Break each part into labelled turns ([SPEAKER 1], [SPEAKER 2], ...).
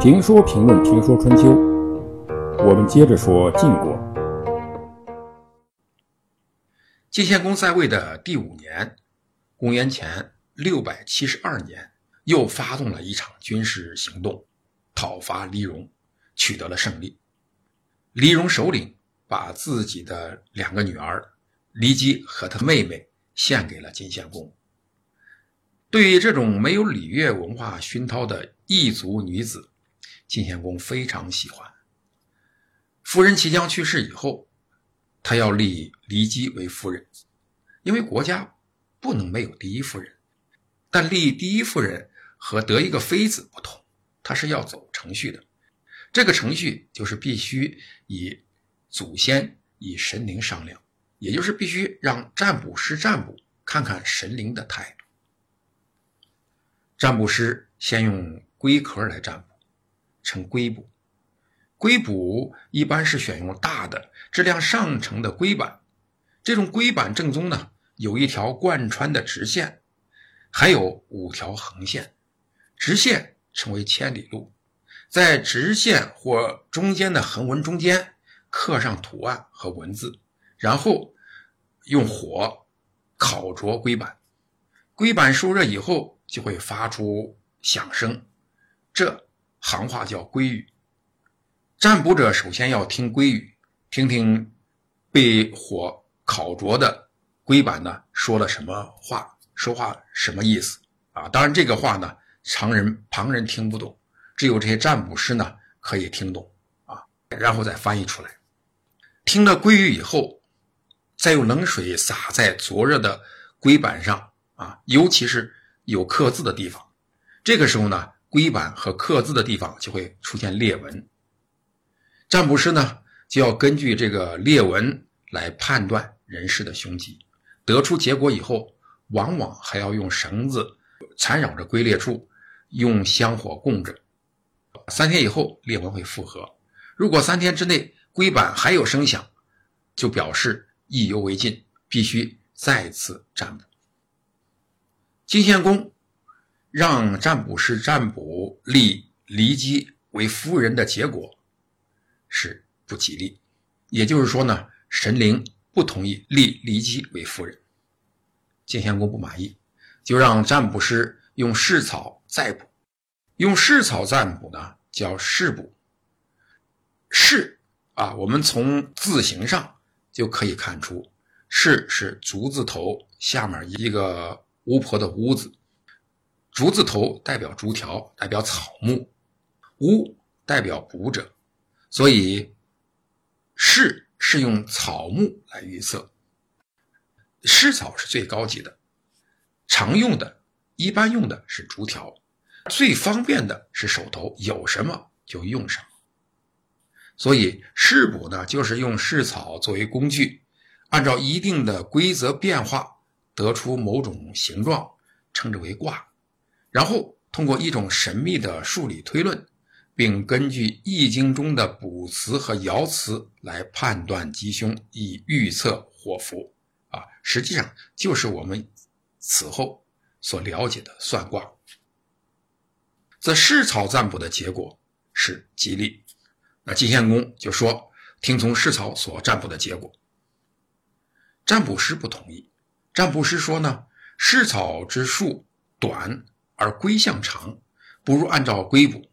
[SPEAKER 1] 评说评论评说春秋，我们接着说晋国。
[SPEAKER 2] 晋献公在位的第五年，公元前六百七十二年，又发动了一场军事行动，讨伐黎戎，取得了胜利。黎戎首领把自己的两个女儿骊姬和他妹妹献给了晋献公。对于这种没有礼乐文化熏陶的异族女子，晋献公非常喜欢。夫人齐姜去世以后。他要立骊姬为夫人，因为国家不能没有第一夫人。但立第一夫人和得一个妃子不同，他是要走程序的。这个程序就是必须以祖先、以神灵商量，也就是必须让占卜师占卜，看看神灵的态度。占卜师先用龟壳来占卜，称龟卜。龟卜一般是选用大的、质量上乘的龟板，这种龟板正中呢有一条贯穿的直线，还有五条横线。直线称为千里路，在直线或中间的横纹中间刻上图案和文字，然后用火烤灼龟板，龟板受热以后就会发出响声，这行话叫龟语。占卜者首先要听龟语，听听被火烤灼的龟板呢说了什么话，说话什么意思啊？当然，这个话呢，常人旁人听不懂，只有这些占卜师呢可以听懂啊，然后再翻译出来。听了龟语以后，再用冷水洒在灼热的龟板上啊，尤其是有刻字的地方，这个时候呢，龟板和刻字的地方就会出现裂纹。占卜师呢，就要根据这个裂纹来判断人事的凶吉，得出结果以后，往往还要用绳子缠绕着龟裂处，用香火供着。三天以后，裂纹会复合。如果三天之内龟板还有声响，就表示意犹未尽，必须再次占卜。晋献公让占卜师占卜立骊姬为夫人的结果。是不吉利，也就是说呢，神灵不同意立骊姬为夫人。晋献公不满意，就让占卜师用蓍草再卜。用蓍草占卜呢，叫蓍卜。蓍啊，我们从字形上就可以看出，蓍是竹字头下面一个巫婆的巫字。竹字头代表竹条，代表草木；巫代表卜者。所以，蓍是用草木来预测。蓍草是最高级的，常用的、一般用的是竹条，最方便的是手头有什么就用什么。所以，蓍卜呢，就是用蓍草作为工具，按照一定的规则变化，得出某种形状，称之为卦，然后通过一种神秘的数理推论。并根据《易经》中的卜辞和爻辞来判断吉凶，以预测祸福。啊，实际上就是我们此后所了解的算卦。这蓍草占卜的结果是吉利，那晋献公就说听从蓍草所占卜的结果。占卜师不同意，占卜师说呢，蓍草之树短而龟象长，不如按照龟卜。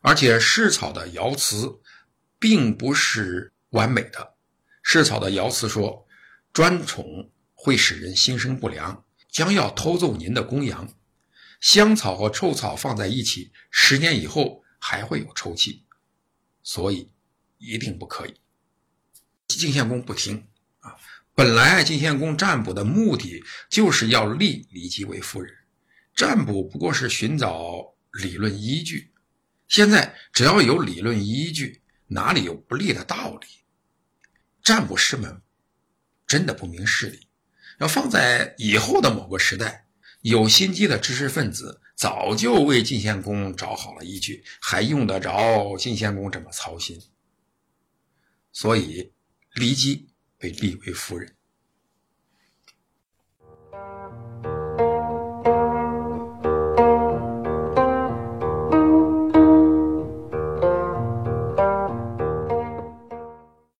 [SPEAKER 2] 而且蓍草的爻辞并不是完美的。蓍草的爻辞说：“专宠会使人心生不良，将要偷走您的公羊。香草和臭草放在一起，十年以后还会有臭气，所以一定不可以。”晋献公不听啊！本来晋献公占卜的目的就是要立骊姬为夫人，占卜不过是寻找理论依据。现在只要有理论依据，哪里有不利的道理？占卜师们真的不明事理。要放在以后的某个时代，有心机的知识分子早就为晋献公找好了依据，还用得着晋献公这么操心？所以，骊姬被立为夫人。